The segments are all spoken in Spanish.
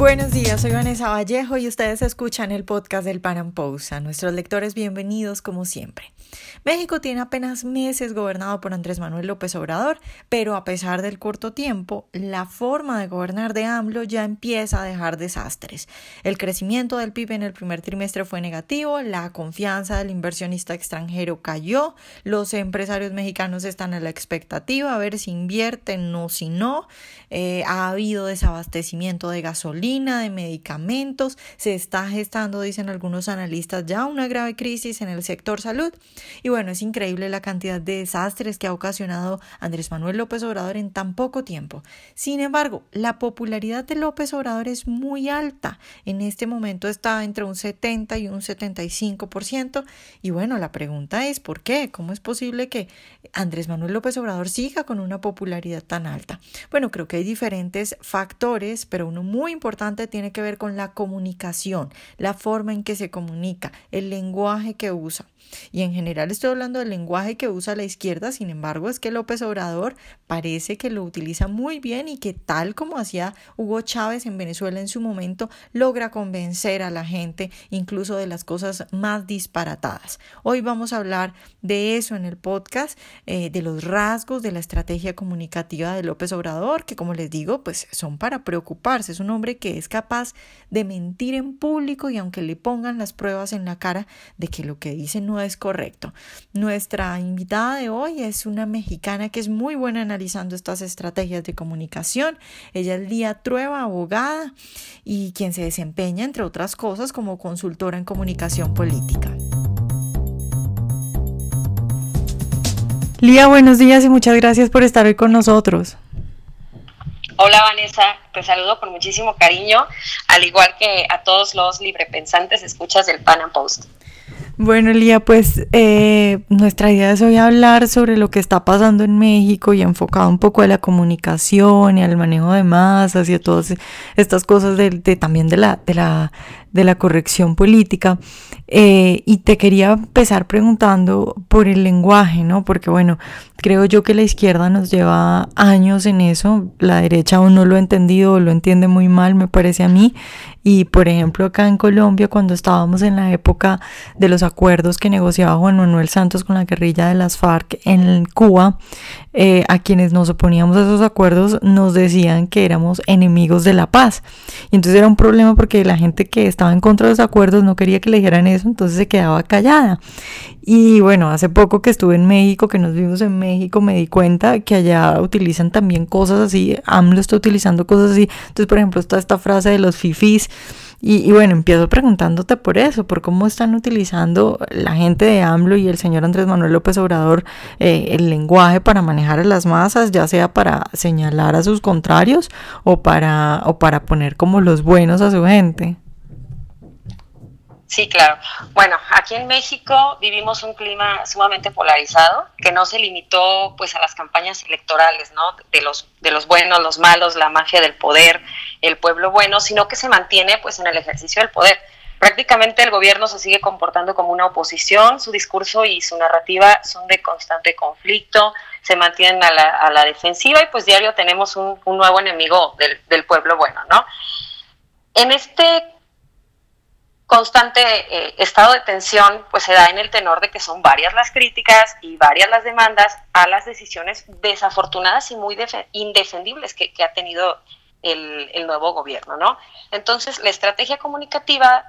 Buenos días, soy Vanessa Vallejo y ustedes escuchan el podcast del Pan nuestros lectores, bienvenidos como siempre. México tiene apenas meses gobernado por Andrés Manuel López Obrador, pero a pesar del corto tiempo, la forma de gobernar de AMLO ya empieza a dejar desastres. El crecimiento del PIB en el primer trimestre fue negativo, la confianza del inversionista extranjero cayó, los empresarios mexicanos están a la expectativa a ver si invierten o si no, eh, ha habido desabastecimiento de gasolina, de medicamentos, se está gestando, dicen algunos analistas, ya una grave crisis en el sector salud. Y bueno, es increíble la cantidad de desastres que ha ocasionado Andrés Manuel López Obrador en tan poco tiempo. Sin embargo, la popularidad de López Obrador es muy alta. En este momento está entre un 70 y un 75%. Y bueno, la pregunta es, ¿por qué? ¿Cómo es posible que Andrés Manuel López Obrador siga con una popularidad tan alta? Bueno, creo que hay diferentes factores, pero uno muy importante tiene que ver con la comunicación, la forma en que se comunica, el lenguaje que usa. Y en general estoy hablando del lenguaje que usa la izquierda, sin embargo es que López Obrador parece que lo utiliza muy bien y que tal como hacía Hugo Chávez en Venezuela en su momento, logra convencer a la gente incluso de las cosas más disparatadas. Hoy vamos a hablar de eso en el podcast, eh, de los rasgos de la estrategia comunicativa de López Obrador, que como les digo, pues son para preocuparse. Es un hombre que es capaz de mentir en público y aunque le pongan las pruebas en la cara de que lo que dice no es correcto. Nuestra invitada de hoy es una mexicana que es muy buena analizando estas estrategias de comunicación. Ella es Lía Trueba, abogada y quien se desempeña, entre otras cosas, como consultora en comunicación política. Lía, buenos días y muchas gracias por estar hoy con nosotros. Hola Vanessa, te saludo con muchísimo cariño, al igual que a todos los librepensantes escuchas del Pan Am Post. Bueno, Lía, pues eh, nuestra idea es hoy hablar sobre lo que está pasando en México y enfocado un poco a la comunicación y al manejo de masas y a todas estas cosas de, también de la, de la, de la corrección política. Eh, y te quería empezar preguntando por el lenguaje, ¿no? Porque bueno, creo yo que la izquierda nos lleva años en eso, la derecha aún no lo ha entendido o lo entiende muy mal, me parece a mí. Y por ejemplo, acá en Colombia, cuando estábamos en la época de los acuerdos que negociaba Juan Manuel Santos con la guerrilla de las FARC en Cuba, eh, a quienes nos oponíamos a esos acuerdos nos decían que éramos enemigos de la paz. Y entonces era un problema porque la gente que estaba en contra de los acuerdos no quería que le dijeran eso, entonces se quedaba callada. Y bueno, hace poco que estuve en México, que nos vimos en México, me di cuenta que allá utilizan también cosas así, AMLO está utilizando cosas así. Entonces, por ejemplo, está esta frase de los fifis y, bueno, empiezo preguntándote por eso, por cómo están utilizando la gente de AMLO y el señor Andrés Manuel López Obrador eh, el lenguaje para manejar a las masas, ya sea para señalar a sus contrarios o para, o para poner como los buenos a su gente. Sí, claro. Bueno, aquí en México vivimos un clima sumamente polarizado que no se limitó pues a las campañas electorales, ¿no? De los de los buenos, los malos, la mafia del poder, el pueblo bueno, sino que se mantiene pues en el ejercicio del poder. Prácticamente el gobierno se sigue comportando como una oposición, su discurso y su narrativa son de constante conflicto, se mantienen a la, a la defensiva y pues diario tenemos un, un nuevo enemigo del, del pueblo bueno, ¿no? En este constante eh, estado de tensión pues se da en el tenor de que son varias las críticas y varias las demandas a las decisiones desafortunadas y muy indefendibles que, ha tenido el, nuevo gobierno, ¿no? Entonces, la estrategia comunicativa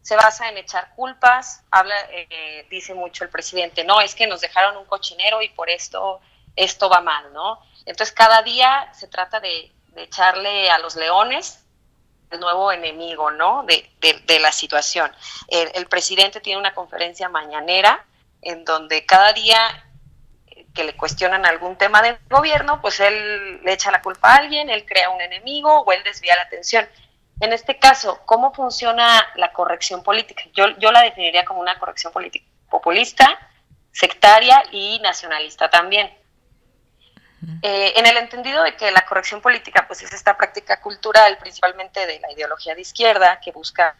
se basa en echar culpas, habla, eh, dice mucho el presidente, no, es que nos dejaron un cochinero y por esto esto va mal, ¿no? Entonces, cada día se trata de, echarle a los leones nuevo enemigo, ¿no? De, de, la situación. El, presidente tiene una conferencia mañanera en donde cada día que le cuestionan algún tema del gobierno, pues él le echa la culpa a alguien, él crea un enemigo o él desvía la atención. En este caso, ¿cómo funciona la corrección política? Yo, yo la definiría como una corrección política populista, sectaria y nacionalista también. Eh, en el entendido de que la corrección política pues es esta práctica cultural principalmente de la ideología de izquierda que busca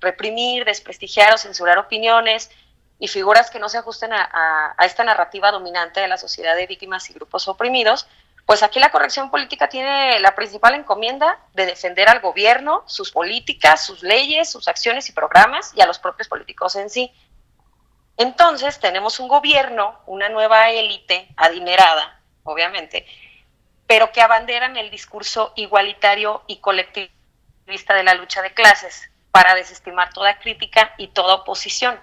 reprimir, desprestigiar o censurar opiniones y figuras que no se ajusten a, esta narrativa dominante de la sociedad de víctimas y grupos oprimidos, Pues aquí la corrección política tiene la principal encomienda de defender al gobierno, sus políticas, sus leyes, sus acciones y programas y a los propios políticos en sí. Entonces tenemos un gobierno, una nueva élite adinerada, obviamente, pero que abanderan el discurso igualitario y colectivista de la lucha de clases para desestimar toda crítica y toda oposición,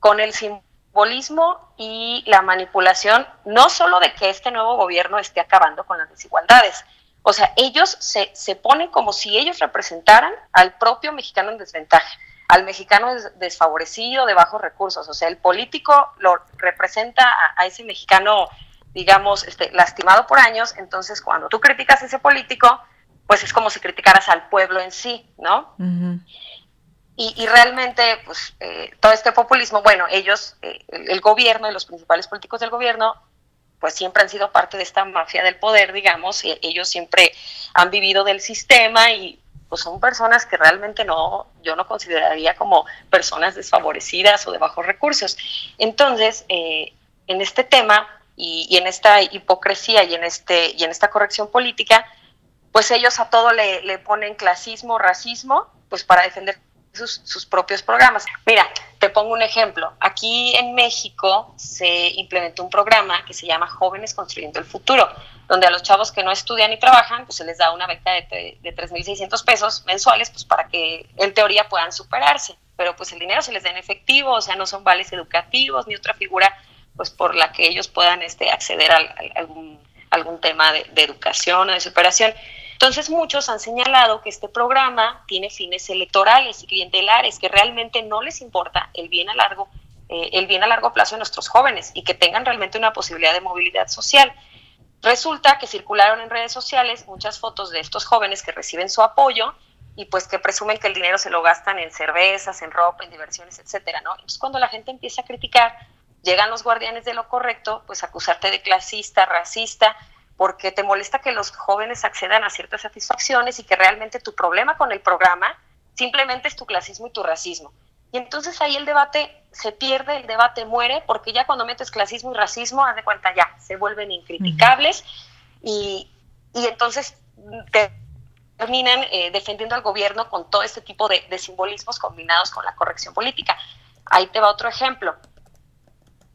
con el simbolismo y la manipulación, no solo de que este nuevo gobierno esté acabando con las desigualdades, o sea, ellos se, se ponen como si ellos representaran al propio mexicano en desventaja, al mexicano desfavorecido, de bajos recursos, o sea, el político lo representa a, ese mexicano, digamos, este, lastimado por años, entonces cuando tú criticas a ese político, pues es como si criticaras al pueblo en sí, ¿no? Y, realmente, pues, eh, todo este populismo, bueno, ellos, eh, el, gobierno y los principales políticos del gobierno, pues siempre han sido parte de esta mafia del poder, digamos, y ellos siempre han vivido del sistema y pues son personas que realmente no, yo no consideraría como personas desfavorecidas o de bajos recursos. Entonces, eh, en este tema y, en esta hipocresía y en, este, y en esta corrección política, pues ellos a todo le, le ponen clasismo, racismo, pues para defender sus, propios programas. Mira, te pongo un ejemplo. Aquí en México se implementó un programa que se llama Jóvenes Construyendo el Futuro, donde a los chavos que no estudian y trabajan, pues se les da una beca de, de 3.600 pesos mensuales, pues para que en teoría puedan superarse. Pero pues el dinero se les da en efectivo, o sea, no son vales educativos ni otra figura pues por la que ellos puedan este, acceder a, algún, algún tema de, educación o de superación. Entonces muchos han señalado que este programa tiene fines electorales y clientelares, que realmente no les importa el bien a largo, eh, el bien a largo plazo de nuestros jóvenes y que tengan realmente una posibilidad de movilidad social. Resulta que circularon en redes sociales muchas fotos de estos jóvenes que reciben su apoyo y pues que presumen que el dinero se lo gastan en cervezas, en ropa, en diversiones, etcétera, ¿no? Entonces cuando la gente empieza a criticar, llegan los guardianes de lo correcto, pues acusarte de clasista, racista, porque te molesta que los jóvenes accedan a ciertas satisfacciones y que realmente tu problema con el programa simplemente es tu clasismo y tu racismo. Y entonces ahí el debate se pierde, el debate muere, porque ya cuando metes clasismo y racismo, haz de cuenta ya, se vuelven incriticables y, entonces terminan eh, defendiendo al gobierno con todo este tipo de, de simbolismos combinados con la corrección política. Ahí te va otro ejemplo.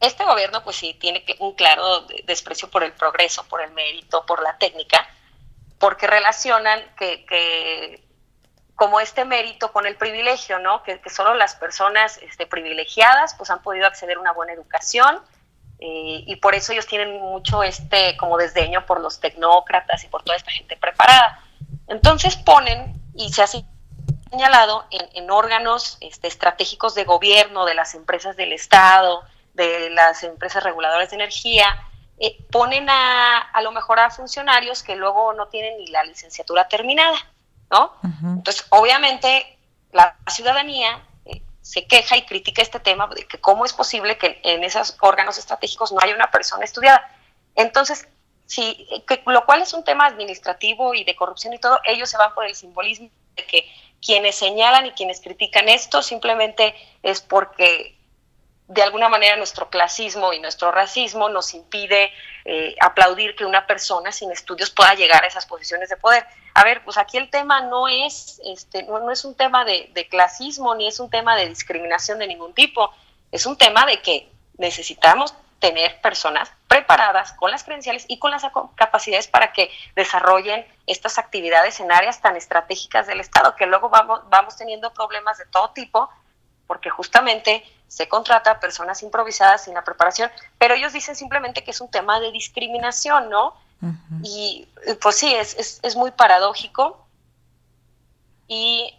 Este gobierno, pues sí, tiene un claro desprecio por el progreso, por el mérito, por la técnica, porque relacionan que, como este mérito con el privilegio, ¿no? Que, solo las personas este, privilegiadas pues han podido acceder a una buena educación eh, y por eso ellos tienen mucho este como desdeño por los tecnócratas y por toda esta gente preparada. Entonces ponen y se ha señalado en, órganos este, estratégicos de gobierno de las empresas del Estado, de las empresas reguladoras de energía, eh, ponen a, a lo mejor a funcionarios que luego no tienen ni la licenciatura terminada, ¿no? Entonces, obviamente, la ciudadanía eh, se queja y critica este tema de que cómo es posible que en esos órganos estratégicos no haya una persona estudiada. Entonces, sí, que, lo cual es un tema administrativo y de corrupción y todo, ellos se van por el simbolismo de que quienes señalan y quienes critican esto simplemente es porque de alguna manera nuestro clasismo y nuestro racismo nos impide eh, aplaudir que una persona sin estudios pueda llegar a esas posiciones de poder. A ver, pues aquí el tema no es, este, no, es un tema de, clasismo ni es un tema de discriminación de ningún tipo, es un tema de que necesitamos tener personas preparadas con las credenciales y con las capacidades para que desarrollen estas actividades en áreas tan estratégicas del Estado, que luego vamos, vamos teniendo problemas de todo tipo, porque justamente se contrata a personas improvisadas sin la preparación, pero ellos dicen simplemente que es un tema de discriminación, ¿no? Y pues sí, es, es, muy paradójico. Y,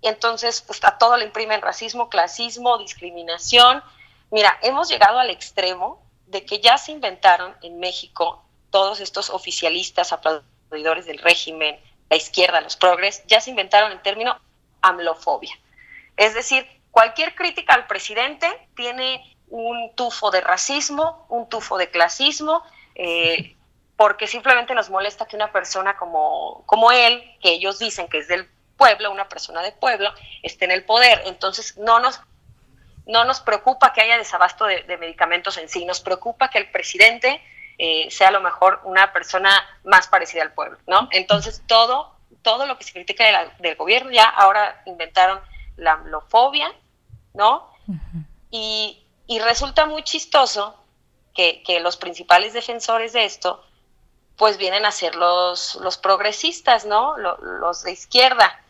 entonces pues, a todo le imprimen racismo, clasismo, discriminación. Mira, hemos llegado al extremo de que ya se inventaron en México todos estos oficialistas aplaudidores del régimen, la izquierda, los progres, ya se inventaron el término amlofobia. Es decir, Cualquier crítica al presidente tiene un tufo de racismo, un tufo de clasismo, eh, porque simplemente nos molesta que una persona como, como él, que ellos dicen que es del pueblo, una persona de pueblo, esté en el poder. Entonces no nos, no nos preocupa que haya desabasto de, medicamentos en sí, nos preocupa que el presidente eh, sea a lo mejor una persona más parecida al pueblo, ¿no? Entonces todo, todo lo que se critica del gobierno, ya ahora inventaron la amlofobia, ¿no? y, resulta muy chistoso que, los principales defensores de esto, pues vienen a ser los, los progresistas, ¿no? Los, de izquierda,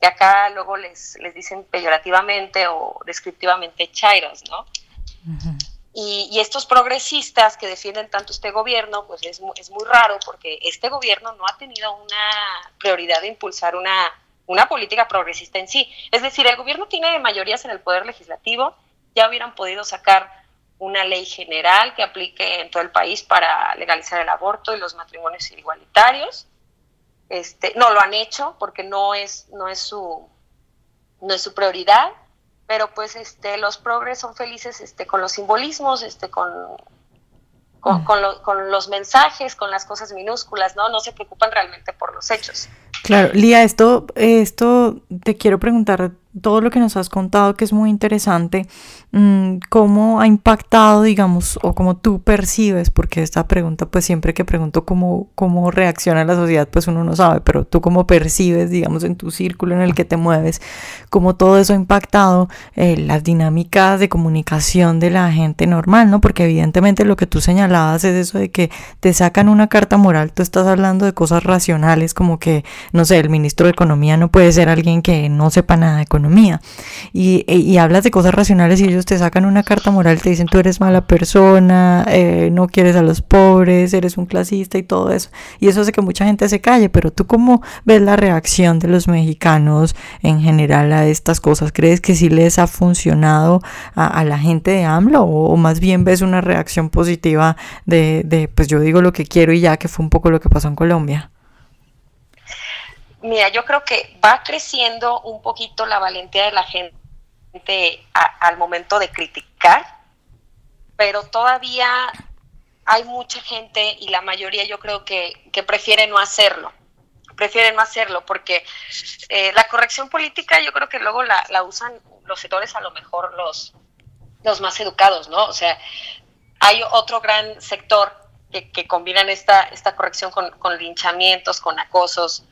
que acá luego les, les dicen peyorativamente o descriptivamente chairos, ¿no? Y, estos progresistas que defienden tanto este gobierno, pues es, es, muy raro porque este gobierno no ha tenido una prioridad de impulsar una, una política progresista en sí. Es decir, el gobierno tiene mayorías en el poder legislativo, ya hubieran podido sacar una ley general que aplique en todo el país para legalizar el aborto y los matrimonios igualitarios. Este, no lo han hecho porque no es, no es su no es su prioridad pero pues este los progres son felices este con los simbolismos este con con, mm. con, los mensajes con las cosas minúsculas no no se preocupan realmente por los hechos claro Lía esto esto te quiero preguntar todo lo que nos has contado que es muy interesante Mm, cómo ha impactado, digamos, o cómo tú percibes, porque esta pregunta, pues siempre que pregunto cómo, cómo reacciona la sociedad, pues uno no sabe, pero tú cómo percibes, digamos, en tu círculo en el que te mueves, cómo todo eso ha impactado eh, las dinámicas de comunicación de la gente normal, ¿no? Porque evidentemente lo que tú señalabas es eso de que te sacan una carta moral, tú estás hablando de cosas racionales, como que, no sé, el ministro de Economía no puede ser alguien que no sepa nada de economía, y, y hablas de cosas racionales y ellos te sacan una carta moral, te dicen tú eres mala persona, eh, no quieres a los pobres, eres un clasista y todo eso. Y eso hace que mucha gente se calle, pero tú cómo ves la reacción de los mexicanos en general a estas cosas? ¿Crees que sí les ha funcionado a, la gente de AMLO o, más bien ves una reacción positiva de, de, pues yo digo lo que quiero y ya que fue un poco lo que pasó en Colombia? Mira, yo creo que va creciendo un poquito la valentía de la gente al momento de criticar, pero todavía hay mucha gente y la mayoría yo creo que, que prefiere no hacerlo. Prefiere no hacerlo porque eh, la corrección política yo creo que luego la, la, usan los sectores a lo mejor los, los más educados, ¿no? O sea, hay otro gran sector que, que combinan esta, esta corrección con, con linchamientos, con acosos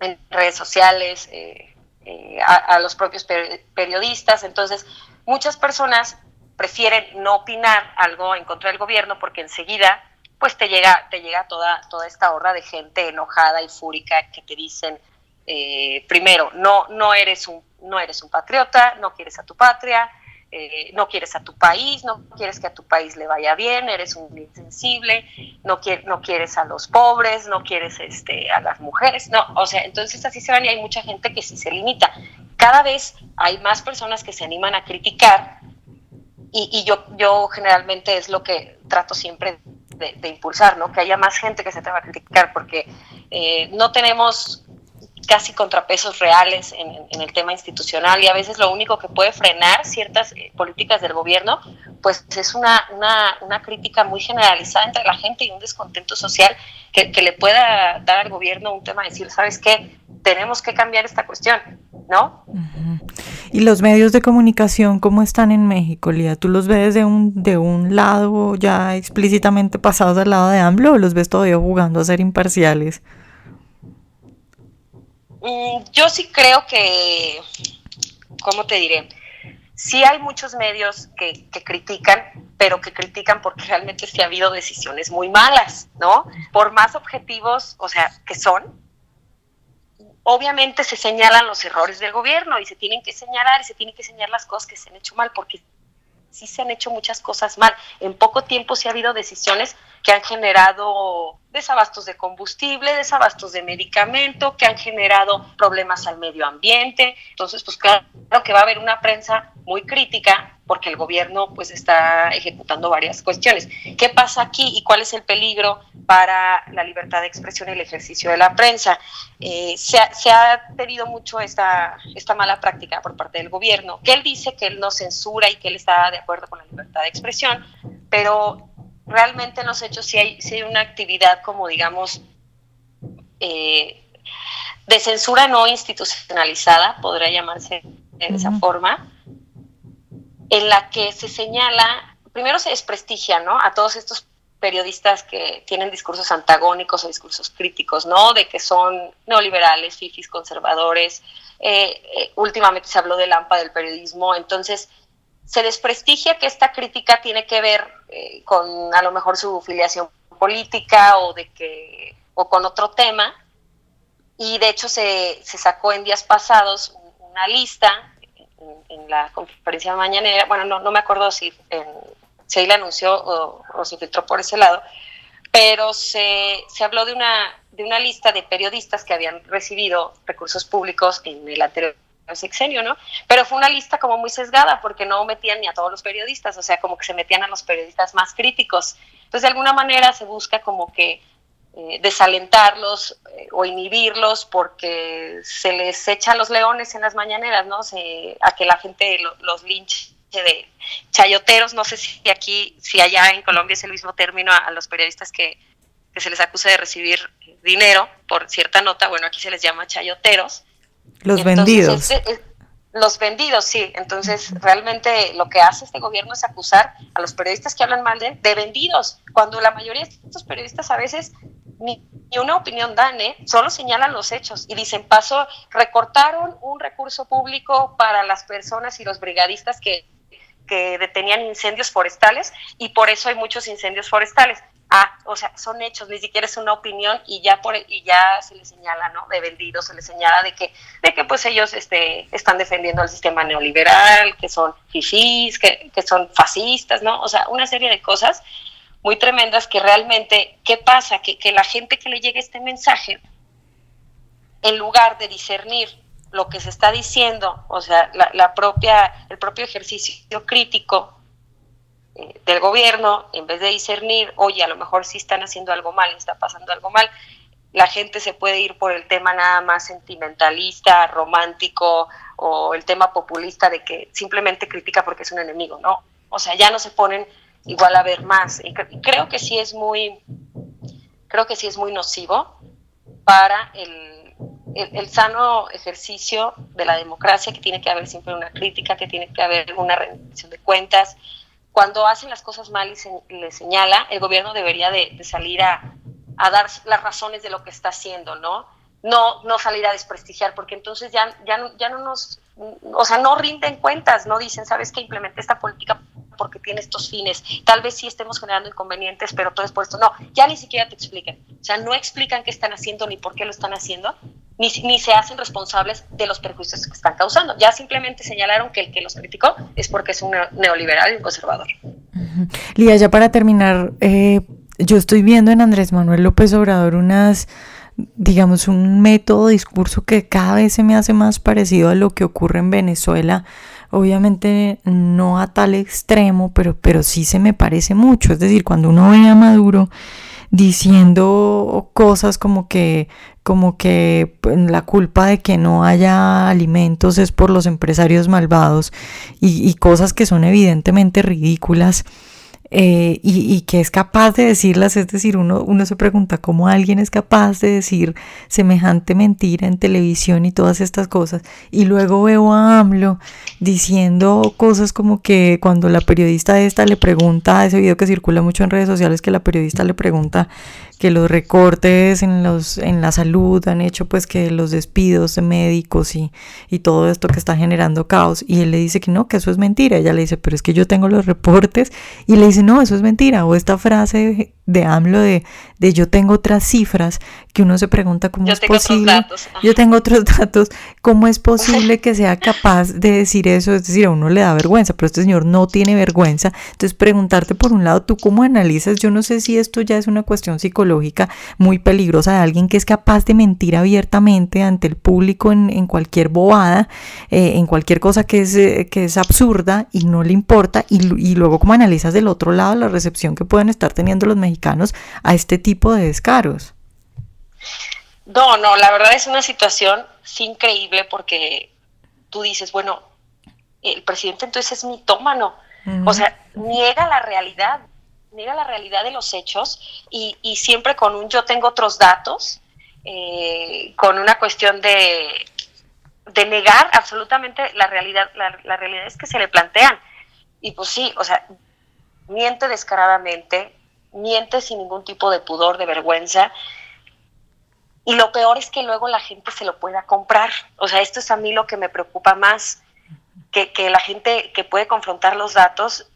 en redes sociales, eh, eh, a, los propios periodistas. Entonces, muchas personas prefieren no opinar algo en contra del gobierno porque enseguida pues te llega, te llega toda, toda esta horda de gente enojada y fúrica que te dicen, eh, primero, no, no, eres un, no eres un patriota, no quieres a tu patria, eh, no quieres a tu país, no quieres que a tu país le vaya bien, eres un insensible, no, no quieres a los pobres, no quieres este, a las mujeres, no, o sea, entonces así se van y hay mucha gente que sí se limita. Cada vez hay más personas que se animan a criticar y, yo, yo generalmente es lo que trato siempre de, impulsar, ¿no? Que haya más gente que se atreva a criticar porque eh, no tenemos casi contrapesos reales en, el tema institucional y a veces lo único que puede frenar ciertas eh, políticas del gobierno, pues es una, una, crítica muy generalizada entre la gente y un descontento social que, le pueda dar al gobierno un tema de decir, ¿sabes qué? Tenemos que cambiar esta cuestión, ¿no? ¿Y los medios de comunicación cómo están en México, Lía? ¿Tú los ves de un, de un lado ya explícitamente pasados al lado de AMLO o los ves todavía jugando a ser imparciales? Mm, yo sí creo que, ¿cómo te diré? Sí hay muchos medios que, critican, pero que critican porque realmente sí ha habido decisiones muy malas, ¿no? Por más objetivos, o sea, que son, obviamente se señalan los errores del gobierno y se tienen que señalar y se tienen que señalar las cosas que se han hecho mal, porque sí se han hecho muchas cosas mal. En poco tiempo sí ha habido decisiones que han generado desabastos de combustible, desabastos de medicamento, que han generado problemas al medio ambiente. Entonces, pues claro que va a haber una prensa muy crítica porque el gobierno pues está ejecutando varias cuestiones. ¿Qué pasa aquí y cuál es el peligro para la libertad de expresión y el ejercicio de la prensa? Eh, se, ha, se, ha, tenido mucho esta, esta mala práctica por parte del gobierno, que él dice que él no censura y que él está de acuerdo con la libertad de expresión, pero realmente en los hechos sí hay, hay una actividad como digamos eh, de censura no institucionalizada, podría llamarse de esa forma, en la que se señala, primero se desprestigia ¿no? a todos estos periodistas que tienen discursos antagónicos o discursos críticos, ¿no? De que son neoliberales, fifis, conservadores. Eh, eh, últimamente se habló del AMPA del periodismo, entonces se desprestigia que esta crítica tiene que ver eh, con a lo mejor su filiación política o de que o con otro tema. Y de hecho se, se sacó en días pasados una lista en, la conferencia mañanera, bueno, no, no me acuerdo si en, se le anunció o, se filtró por ese lado, pero se, se habló de una, de una lista de periodistas que habían recibido recursos públicos en el anterior sexenio, ¿no? Pero fue una lista como muy sesgada porque no metían ni a todos los periodistas, o sea, como que se metían a los periodistas más críticos. Entonces, de alguna manera se busca como que eh, desalentarlos eh, o inhibirlos porque se les echa a los leones en las mañaneras, ¿no? Se, a que la gente los linche de chayoteros, no sé si aquí, si allá en Colombia es el mismo término a, los periodistas que, se les acusa de recibir dinero por cierta nota, bueno, aquí se les llama chayoteros. Los vendidos. los vendidos, sí. Entonces, realmente lo que hace este gobierno es acusar a los periodistas que hablan mal de, de vendidos, cuando la mayoría de estos periodistas a veces ni, una opinión dan, ¿eh? solo señalan los hechos y dicen, pasó, recortaron un recurso público para las personas y los brigadistas que que detenían incendios forestales y por eso hay muchos incendios forestales. Ah, o sea, son hechos, ni siquiera es una opinión y ya por y ya se les señala, ¿no? De vendidos, se les señala de que de que pues ellos este están defendiendo el sistema neoliberal, que son fifís, que, que son fascistas, ¿no? O sea, una serie de cosas muy tremendas que realmente, ¿qué pasa? Que, que la gente que le llegue este mensaje, en lugar de discernir lo que se está diciendo, o sea, la, propia, el propio ejercicio crítico eh, del gobierno, en vez de discernir, oye, a lo mejor sí están haciendo algo mal, está pasando algo mal, la gente se puede ir por el tema nada más sentimentalista, romántico o el tema populista de que simplemente critica porque es un enemigo, ¿no? O sea, ya no se ponen igual a ver más. Y creo que sí es muy, creo que sí es muy nocivo para el el, sano ejercicio de la democracia, que tiene que haber siempre una crítica, que tiene que haber una rendición de cuentas. Cuando hacen las cosas mal y se le señala, el gobierno debería de, salir a, dar las razones de lo que está haciendo, ¿no? No, no salir a desprestigiar, porque entonces ya, ya, ya no nos, o sea, no rinden cuentas, no dicen, ¿sabes qué? Implementé esta política porque tiene estos fines. Tal vez sí estemos generando inconvenientes, pero todo es por esto. No, ya ni siquiera te explican. O sea, no explican qué están haciendo ni por qué lo están haciendo, ni, ni se hacen responsables de los perjuicios que están causando. Ya simplemente señalaron que el que los criticó es porque es un neoliberal y un conservador. Lía, ya para terminar, eh, yo estoy viendo en Andrés Manuel López Obrador unas digamos, un método, discurso que cada vez se me hace más parecido a lo que ocurre en Venezuela obviamente no a tal extremo, pero, pero sí se me parece mucho. Es decir, cuando uno ve a Maduro diciendo cosas como que como que pues, la culpa de que no haya alimentos es por los empresarios malvados y, y cosas que son evidentemente ridículas eh, y, que es capaz de decirlas, es decir, uno, uno se pregunta cómo alguien es capaz de decir semejante mentira en televisión y todas estas cosas, y luego veo a AMLO diciendo cosas como que cuando la periodista esta le pregunta, ese video que circula mucho en redes sociales, que la periodista le pregunta que los recortes en, los, en la salud han hecho pues que los despidos de médicos y, y todo esto que está generando caos. Y él le dice que no, que eso es mentira. Ella le dice, pero es que yo tengo los reportes. Y le dice, no, eso es mentira. O esta frase de AMLO de, de yo tengo otras cifras, que uno se pregunta cómo es posible. Yo tengo otros datos. ¿Cómo es posible que sea capaz de decir eso? Es decir, a uno le da vergüenza, pero este señor no tiene vergüenza. Entonces, preguntarte por un lado, ¿tú cómo analizas? Yo no sé si esto ya es una cuestión psicológica muy peligrosa de alguien que es capaz de mentir abiertamente ante el público en, en cualquier bobada, eh, en cualquier cosa que es, eh, que es absurda y no le importa. Y, y luego, ¿cómo analizas del otro lado la recepción que pueden estar teniendo los mexicanos? a este tipo de descaros. No, no, la verdad es una situación increíble porque tú dices, bueno, el presidente entonces es mitómano, o sea, niega la realidad, niega la realidad de los hechos y, siempre con un yo tengo otros datos, eh, con una cuestión de, de negar absolutamente la realidad, la, la realidad es que se le plantean. Y pues sí, o sea, miente descaradamente, miente sin ningún tipo de pudor, de vergüenza. Y lo peor es que luego la gente se lo pueda comprar. O sea, esto es a mí lo que me preocupa más, que, que la gente que puede confrontar los datos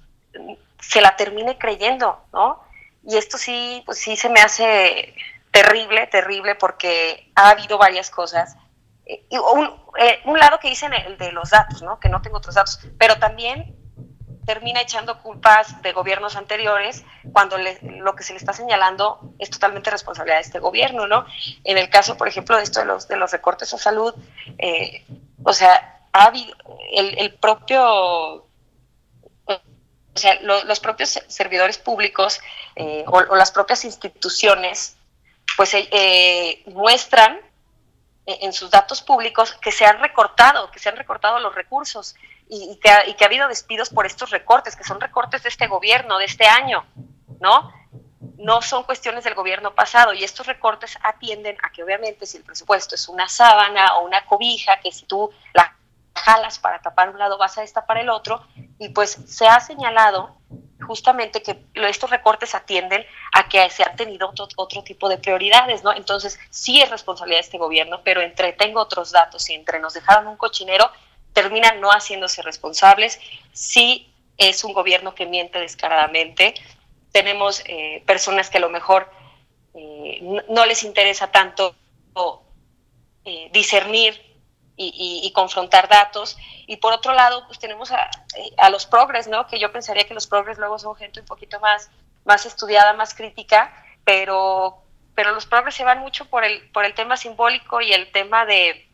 se la termine creyendo, ¿no? Y esto sí, pues sí se me hace terrible, terrible, porque ha habido varias cosas. Eh, y un, eh, un lado que dicen el de los datos, ¿no? Que no tengo otros datos, pero también termina echando culpas de gobiernos anteriores cuando lo que se le está señalando es totalmente responsabilidad de este gobierno, ¿no? En el caso, por ejemplo, de esto de los, de los recortes a salud, eh, o sea, ha habido el, el propio o sea, los propios servidores públicos eh, o, las propias instituciones, pues eh, muestran en sus datos públicos que se han recortado, que se han recortado los recursos y, que ha, y, que ha, habido despidos por estos recortes, que son recortes de este gobierno, de este año, ¿no? No son cuestiones del gobierno pasado y estos recortes atienden a que obviamente si el presupuesto es una sábana o una cobija, que si tú la jalas para tapar un lado, vas a destapar el otro, y pues se ha señalado justamente que estos recortes atienden a que se han tenido otro, otro, tipo de prioridades, ¿no? Entonces, sí es responsabilidad de este gobierno, pero entre tengo otros datos y entre nos dejaron un cochinero, terminan no haciéndose responsables. Sí es un gobierno que miente descaradamente. Tenemos eh, personas que a lo mejor eh, no, les interesa tanto eh, discernir y, confrontar datos. Y por otro lado, pues tenemos a, los progres, ¿no? Que yo pensaría que los progres luego son gente un poquito más, más estudiada, más crítica, pero, pero los progres se van mucho por el, por el tema simbólico y el tema de,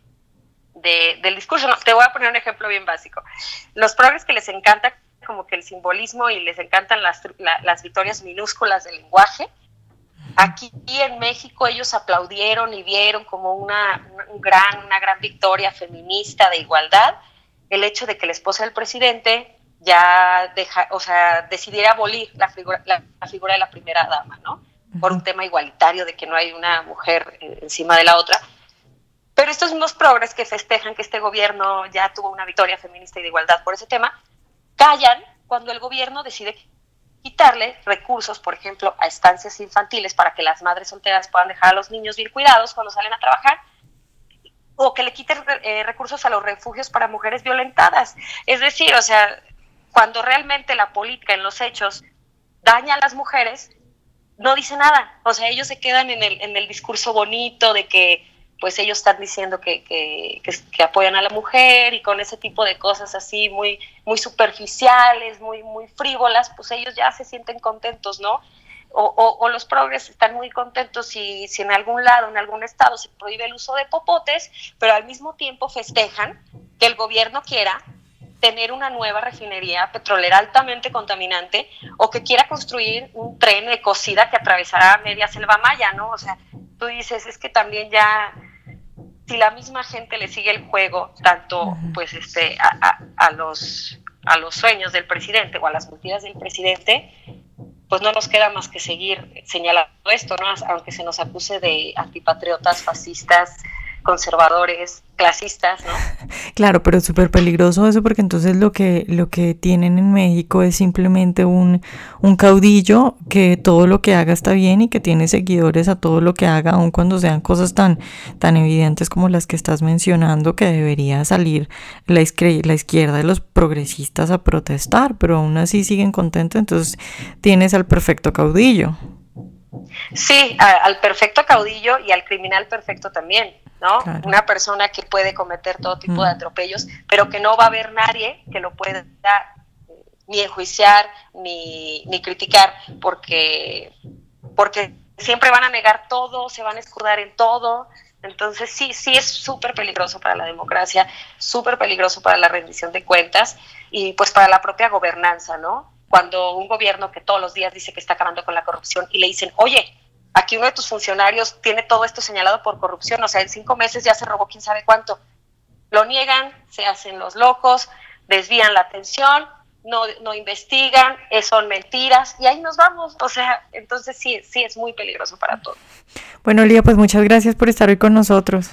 del discurso. te voy a poner un ejemplo bien básico. Los progres que les encanta como que el simbolismo y les encantan las, las victorias minúsculas del lenguaje, Aquí en México ellos aplaudieron y vieron como una, un gran, una gran victoria feminista de igualdad el hecho de que la esposa del presidente ya deja, o sea, decidiera abolir la figura, la, figura de la primera dama, ¿no? Por un tema igualitario de que no hay una mujer eh, encima de la otra. Pero estos mismos progres que festejan que este gobierno ya tuvo una victoria feminista y de igualdad por ese tema, callan cuando el gobierno decide quitarle recursos, por ejemplo, a estancias infantiles para que las madres solteras puedan dejar a los niños bien cuidados cuando salen a trabajar, o que le quiten eh, recursos a los refugios para mujeres violentadas. Es decir, o sea, cuando realmente la política en los hechos daña a las mujeres, no dice nada. O sea, ellos se quedan en el, en el discurso bonito de que pues ellos están diciendo que, que, que, apoyan a la mujer y con ese tipo de cosas así muy, muy superficiales, muy, muy frívolas, pues ellos ya se sienten contentos, ¿no? O, o, los progres están muy contentos si, si en algún lado, en algún estado se prohíbe el uso de popotes, pero al mismo tiempo festejan que el gobierno quiera tener una nueva refinería petrolera altamente contaminante o que quiera construir un tren de cocida que atravesará media selva maya, ¿no? O sea, tú dices, es que también ya si la misma gente le sigue el juego, tanto pues este a, a, los a los sueños del presidente o a las mentiras del presidente, pues no nos queda más que seguir señalando esto, ¿no? Aunque se nos acuse de antipatriotas, fascistas, conservadores, clasistas, ¿no? Claro, pero es súper peligroso eso porque entonces lo que, lo que tienen en México es simplemente un, un caudillo que todo lo que haga está bien y que tiene seguidores a todo lo que haga, aun cuando sean cosas tan, tan evidentes como las que estás mencionando, que debería salir la, la izquierda de los progresistas a protestar, pero aún así siguen contentos, entonces tienes al perfecto caudillo. Sí, al perfecto caudillo y al criminal perfecto también. ¿no? Una persona que puede cometer todo tipo de atropellos, pero que no va a haber nadie que lo pueda ni enjuiciar ni, ni criticar, porque, porque siempre van a negar todo, se van a escudar en todo. Entonces sí, sí es súper peligroso para la democracia, súper peligroso para la rendición de cuentas y pues para la propia gobernanza, ¿no? Cuando un gobierno que todos los días dice que está acabando con la corrupción y le dicen, oye, aquí uno de tus funcionarios tiene todo esto señalado por corrupción, o sea, en cinco meses ya se robó quién sabe cuánto. Lo niegan, se hacen los locos, desvían la atención, no, no investigan, eh, son mentiras y ahí nos vamos. O sea, entonces sí, sí es muy peligroso para todos. Bueno, Lía, pues muchas gracias por estar hoy con nosotros.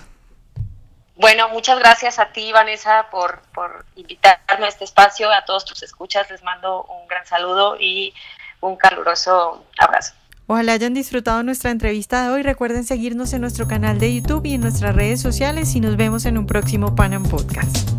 Bueno, muchas gracias a ti, Vanessa, por, por invitarme a este espacio. A todos tus escuchas les mando un gran saludo y un caluroso abrazo. Ojalá hayan disfrutado nuestra entrevista de hoy. Recuerden seguirnos en nuestro canal de YouTube y en nuestras redes sociales y nos vemos en un próximo Panam Podcast.